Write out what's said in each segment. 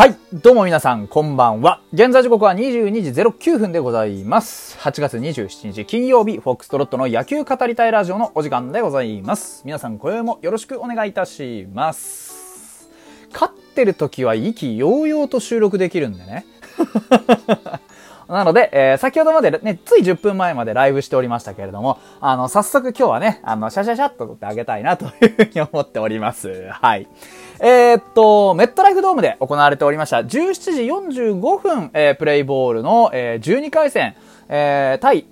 はい。どうも皆さん、こんばんは。現在時刻は22時09分でございます。8月27日金曜日、フォックストロットの野球語りたいラジオのお時間でございます。皆さん、今宵もよろしくお願いいたします。勝ってる時は意気揚々と収録できるんでね。なので、えー、先ほどまでね、つい10分前までライブしておりましたけれども、あの、早速今日はね、あの、シャシャシャっと撮ってあげたいなというふうに思っております。はい。えー、っと、メットライフドームで行われておりました、17時45分、えー、プレイボールの、えー、12回戦、えー、対、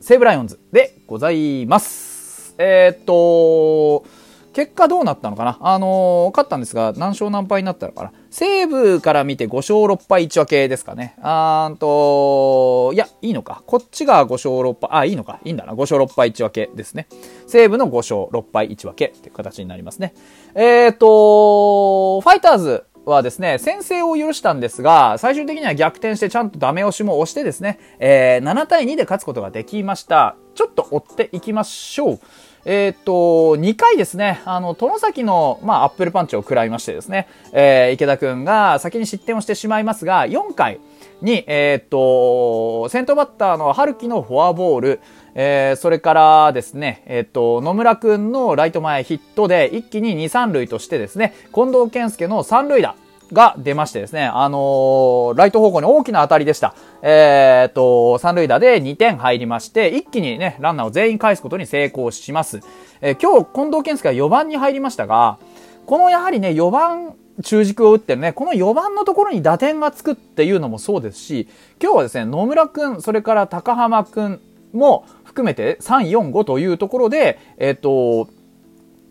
西武ライオンズでございます。えー、っと、結果どうなったのかな？あのー、勝ったんですが、何勝何敗になったのかな？西武から見て5勝6敗1分けですかね。あーんと、いや、いいのか。こっちが5勝6敗、あ、いいのか。いいんだな。5勝6敗1分けですね。西武の5勝6敗1分けっていう形になりますね。えーと、ファイターズはですね、先制を許したんですが、最終的には逆転してちゃんとダメ押しも押してですね、えー、7対2で勝つことができました。ちょっと追っていきましょう。えっ、と、2回ですね、あの、殿崎の、まあ、アップルパンチを食らいましてですね、えー、池田くんが先に失点をしてしまいますが、4回に、えっ、と、先頭バッターの春樹のフォアボール、えー、それからですね、えっ、と、野村くんのライト前ヒットで一気に2、3塁としてですね、近藤健介の3塁打。が出ましてですね、あのー、ライト方向に大きな当たりでした。えー、っと、三塁打で2点入りまして、一気にね、ランナーを全員返すことに成功します。えー、今日、近藤健介は4番に入りましたが、このやはりね、4番、中軸を打ってるね、この4番のところに打点がつくっていうのもそうですし、今日はですね、野村くん、それから高浜くんも含めて3、4、5というところで、えっ、と、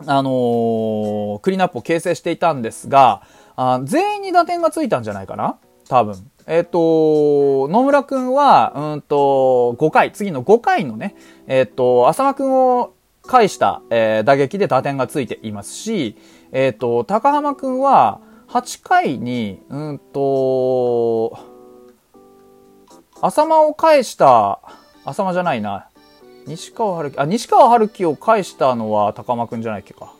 あのー、クリーンアップを形成していたんですが、あ全員に打点がついたんじゃないかな？多分。えっ、と、野村くんは、うんと、5回、次の5回のね、えっ、と、浅間くんを返した、えー、打撃で打点がついていますし、えっ、と、高浜くんは、8回に、うんと、浅間を返した、浅間じゃないな、西川春樹、あ、西川春樹を返したのは高浜くんじゃないっけか。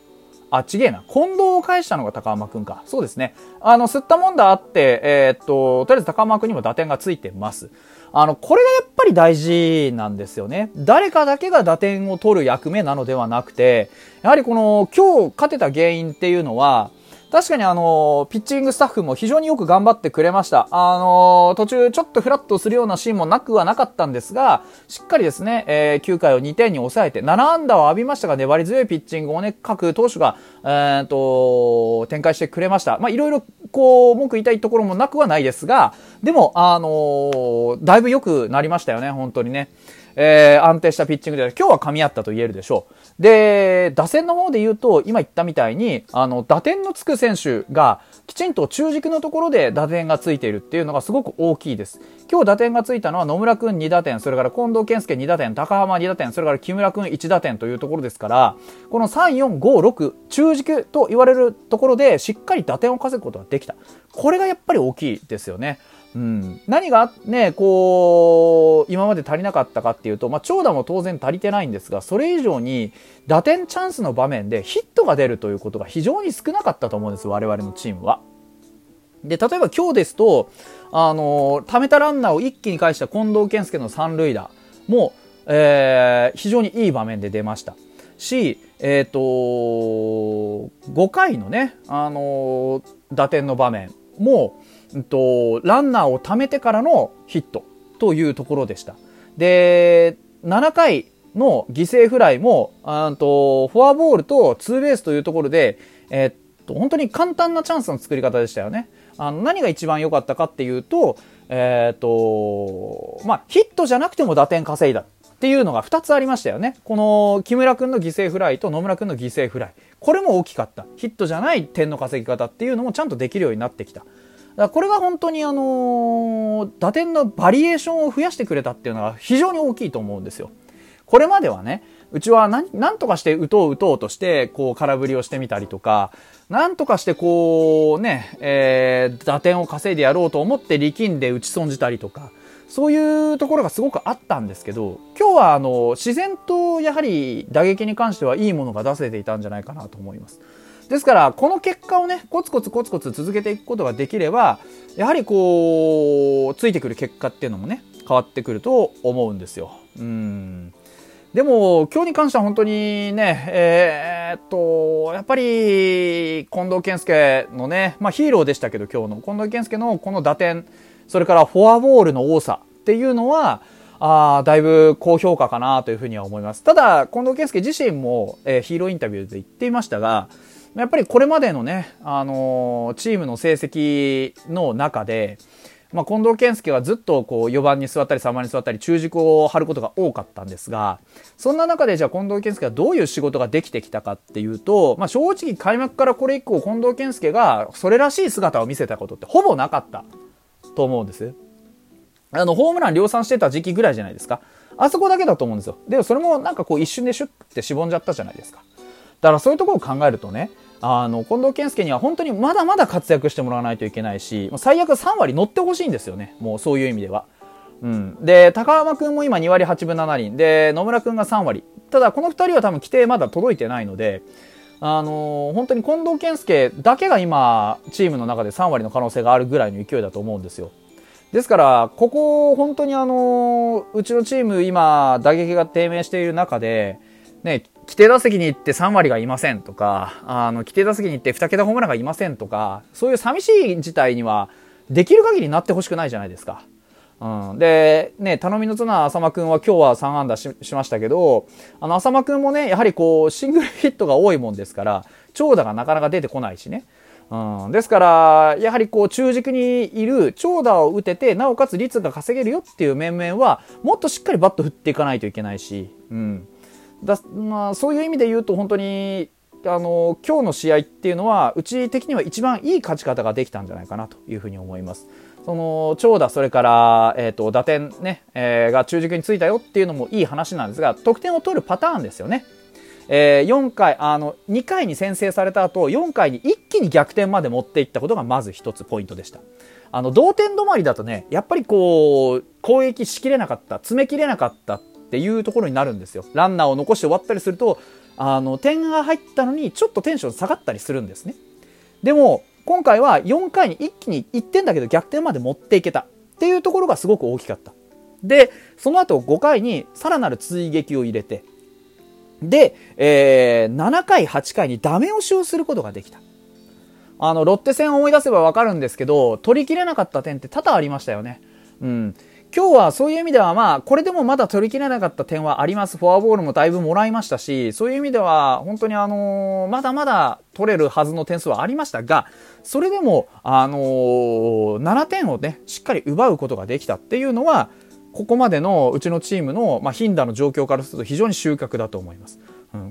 あ、ちげえな。近藤を返したのが高浜くんか。そうですね。あの、吸ったもんだあって、えー、っと、とりあえず高浜くんにも打点がついてます。あの、これがやっぱり大事なんですよね。誰かだけが打点を取る役目なのではなくて、やはりこの、今日勝てた原因っていうのは、確かにあの、ピッチングスタッフも非常によく頑張ってくれました。あの、途中ちょっとフラットするようなシーンもなくはなかったんですが、しっかりですね、えー、9回を2点に抑えて、7安打を浴びましたが、粘り強いピッチングをね、各投手が、えー、と、展開してくれました。ま、いろいろ、こう、文句言いたいところもなくはないですが、でも、あの、だいぶ良くなりましたよね、本当にね。えー、安定したピッチングで、今日は噛み合ったと言えるでしょう。で、打線の方で言うと、今言ったみたいに、あの、打点のつく選手が、きちんと中軸のところで打点がついているっていうのがすごく大きいです。今日打点がついたのは野村くん2打点、それから近藤健介2打点、高浜2打点、それから木村くん1打点というところですから、この3、4、5、6、中軸と言われるところでしっかり打点を稼ぐことができた。これがやっぱり大きいですよね。うん、何がね、こう、今まで足りなかったかっていうと、まあ、長打も当然足りてないんですが、それ以上に打点チャンスの場面でヒットが出るということが非常に少なかったと思うんです、我々のチームは。で、例えば今日ですと、あの、貯めたランナーを一気に返した近藤健介の三塁打も、えー、非常にいい場面で出ました。し、えっ、ー、と、5回のね、あの打点の場面も、と、ランナーを貯めてからのヒットというところでした。で、7回の犠牲フライも、あとフォアボールとツーベースというところで、え、っと、本当に簡単なチャンスの作り方でしたよね。あの何が一番良かったかっていうと、え、っと、まあ、ヒットじゃなくても打点稼いだっていうのが2つありましたよね。この木村くんの犠牲フライと野村くんの犠牲フライ。これも大きかった。ヒットじゃない点の稼ぎ方っていうのもちゃんとできるようになってきた。だこれが本当にあの、打点のバリエーションを増やしてくれたっていうのは非常に大きいと思うんですよ。これまではね、うちは何、何とかして打とう打とうとして、こう空振りをしてみたりとか、何とかしてこうね、えー、打点を稼いでやろうと思って力んで打ち損じたりとか、そういうところがすごくあったんですけど、今日はあの、自然とやはり打撃に関してはいいものが出せていたんじゃないかなと思います。ですから、この結果をね、コツコツコツコツ続けていくことができれば、やはりこう、ついてくる結果っていうのもね、変わってくると思うんですよ。うん。でも、今日に関しては本当にね、えー、っと、やっぱり、近藤健介のね、まあヒーローでしたけど今日の、近藤健介のこの打点、それからフォアボールの多さっていうのは、あだいぶ高評価かなというふうには思います。ただ、近藤健介自身も、えー、ヒーローインタビューで言っていましたが、やっぱりこれまでのね、あのー、チームの成績の中で、まあ、近藤健介はずっとこう4番に座ったり3番に座ったり中軸を張ることが多かったんですが、そんな中でじゃあ近藤健介はどういう仕事ができてきたかっていうと、まあ、正直開幕からこれ以降近藤健介がそれらしい姿を見せたことってほぼなかったと思うんです。あの、ホームラン量産してた時期ぐらいじゃないですか。あそこだけだと思うんですよ。でもそれもなんかこう一瞬でシュッてしぼんじゃったじゃないですか。だからそういうところを考えるとね、あの、近藤健介には本当にまだまだ活躍してもらわないといけないし、最悪3割乗ってほしいんですよね。もうそういう意味では。うん。で、高浜くんも今2割8分7厘。で、野村くんが3割。ただ、この2人は多分規定まだ届いてないので、あのー、本当に近藤健介だけが今、チームの中で3割の可能性があるぐらいの勢いだと思うんですよ。ですから、ここ、本当にあのー、うちのチーム今、打撃が低迷している中で、ね、規定打席に行って3割がいませんとか、あの、規定打席に行って2桁ホームランがいませんとか、そういう寂しい事態には、できる限りなってほしくないじゃないですか。うん、で、ね、頼みの綱浅間くんは今日は3安打しましたけど、あの、浅間くんもね、やはりこう、シングルヒットが多いもんですから、長打がなかなか出てこないしね。うん、ですから、やはりこう、中軸にいる長打を打てて、なおかつ率が稼げるよっていう面々は、もっとしっかりバット振っていかないといけないし、うん。だまあ、そういう意味で言うと本当にあの今日の試合っていうのはうち的には一番いい勝ち方ができたんじゃないかなというふうに思います。その長打それから、えーと、打点ね、えー、が中軸についたよっていうのもいい話なんですが得点を取るパターンですよね。えー、4回あの2回に先制された後4回に一気に逆転まで持っていったことがまず一つポイントでしたあの同点止まりだとねやっぱりこう攻撃しきれなかった詰めきれなかったていうところになるんですよ。ランナーを残して終わったりすると、あの、点が入ったのにちょっとテンション下がったりするんですね。でも、今回は4回に一気に1点だけど逆転まで持っていけたっていうところがすごく大きかった。で、その後5回にさらなる追撃を入れて、で、えー、7回、8回にダメ押しをすることができた。あの、ロッテ戦を思い出せばわかるんですけど、取りきれなかった点って多々ありましたよね。うん。今日はそういう意味ではまあ、これでもまだ取り切れなかった点はあります。フォアボールもだいぶもらいましたし、そういう意味では本当にあのー、まだまだ取れるはずの点数はありましたが、それでも、あのー、7点をね、しっかり奪うことができたっていうのは、ここまでのうちのチームの、まあ、ヒンダの状況からすると非常に収穫だと思います。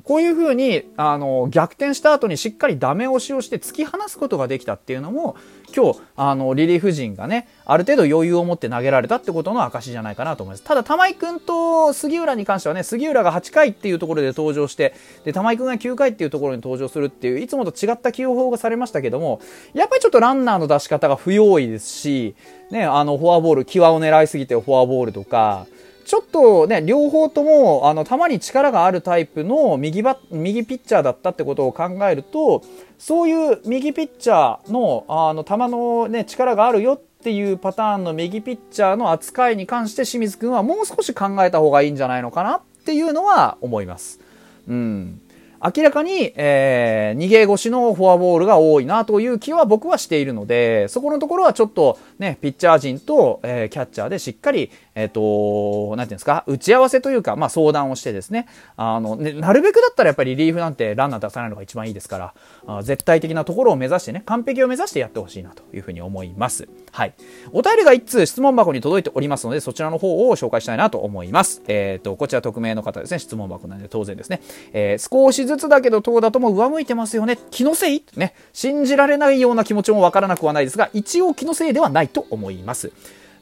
こういうふうに、あの、逆転した後にしっかりダメ押しをして突き放すことができたっていうのも、今日、あの、リリーフ陣がね、ある程度余裕を持って投げられたってことの証じゃないかなと思います。ただ、玉井くんと杉浦に関してはね、杉浦が8回っていうところで登場して、で、玉井くんが9回っていうところに登場するっていう、いつもと違った起用法がされましたけども、やっぱりちょっとランナーの出し方が不用意ですし、ね、あの、フォアボール、際を狙いすぎてフォアボールとか、ちょっとね、両方とも、あの、球に力があるタイプの右バ右ピッチャーだったってことを考えると、そういう右ピッチャーの、あの、球のね、力があるよっていうパターンの右ピッチャーの扱いに関して清水くんはもう少し考えた方がいいんじゃないのかなっていうのは思います。うん。明らかに、えー、逃げ腰のフォアボールが多いなという気は僕はしているので、そこのところはちょっとね、ピッチャー陣と、えー、キャッチャーでしっかり、えっ、ー、と、なんていうんですか、打ち合わせというか、まあ相談をしてですね、あの、ね、なるべくだったらやっぱりリリーフなんてランナー出さないのが一番いいですから、あ絶対的なところを目指してね、完璧を目指してやってほしいなというふうに思います。はい。お便りが一通質問箱に届いておりますので、そちらの方を紹介したいなと思います。えっ、ー、と、こちら匿名の方ですね、質問箱なんで当然ですね。えー、少しずつだけど、投打とも上向いてますよね。気のせい？ね。信じられないような気持ちもわからなくはないですが、一応気のせいではないと思います。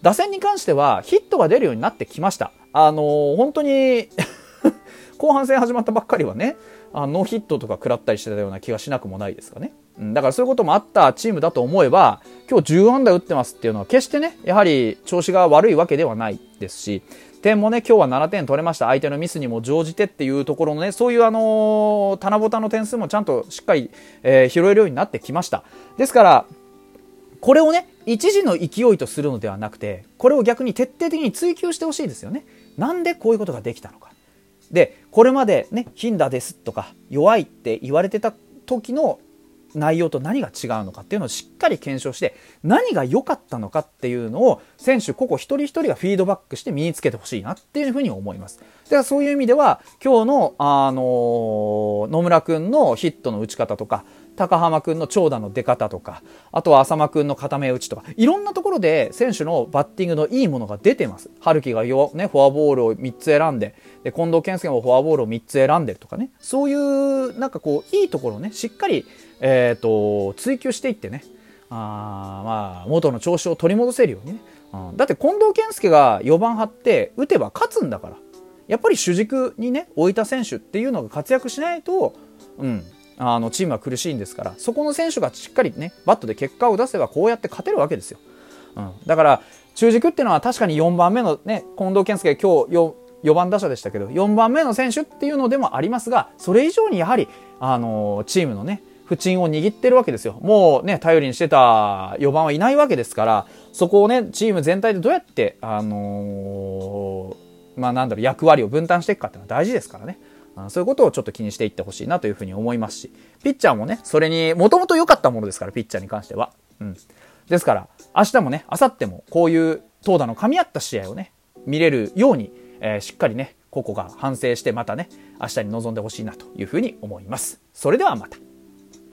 打線に関してはヒットが出るようになってきました。あのー、本当に 後半戦始まったばっかりはね、あノーヒットとか食らったりしてたような気がしなくもないですかね。うん、だからそういうこともあったチームだと思えば、今日10安打打ってますっていうのは決してね、やはり調子が悪いわけではないですし、点もね、今日は7点取れました。相手のミスにも乗じてっていうところのね、そういうあのー、棚ぼたの点数もちゃんとしっかり、えー、拾えるようになってきました。ですから、これをね、一時の勢いとするのではなくて、これを逆に徹底的に追求してほしいですよね。なんでこういうことができたのか。で、これまでね、頻打ですとか、弱いって言われてた時の内容と何が違うのかっていうのをしっかり検証して何が良かったのかっていうのを選手個々一人一人がフィードバックして身につけてほしいなっていうふうに思います。だからそういう意味では今日の、あの、野村くんのヒットの打ち方とか高浜君の長打の出方とか、あとは浅間君の固め打ちとか、いろんなところで選手のバッティングのいいものが出てます。春樹が、ね、フォアボールを3つ選んで、で、近藤健介もフォアボールを3つ選んでるとかね、そういう、なんかこう、いいところをね、しっかり、えっ、ー、と、追求していってね、あまあ、元の調子を取り戻せるようにね。うん、だって近藤健介が4番張って打てば勝つんだから。やっぱり主軸にね、置いた選手っていうのが活躍しないと、うん、あのチームは苦しいんですからそこの選手がしっかりねバットで結果を出せばこうやって勝てるわけですよ、うん、だから中軸っていうのは確かに4番目のね近藤健介今日 4, 4番打者でしたけど4番目の選手っていうのでもありますがそれ以上にやはりあのチームのね不鎮を握ってるわけですよ。もうね、頼りにしてた4番はいないわけですから、そこをね、チーム全体でどうやって、あのー、まあなんだろう、役割を分担していくかっていうのは大事ですからね。そういうことをちょっと気にしていってほしいなというふうに思いますし、ピッチャーもね、それに、もともと良かったものですから、ピッチャーに関しては。うん。ですから、明日もね、明後日もこういう投打の噛み合った試合をね、見れるように、えー、しっかりね、個々が反省してまたね、明日に臨んでほしいなというふうに思います。それではまた。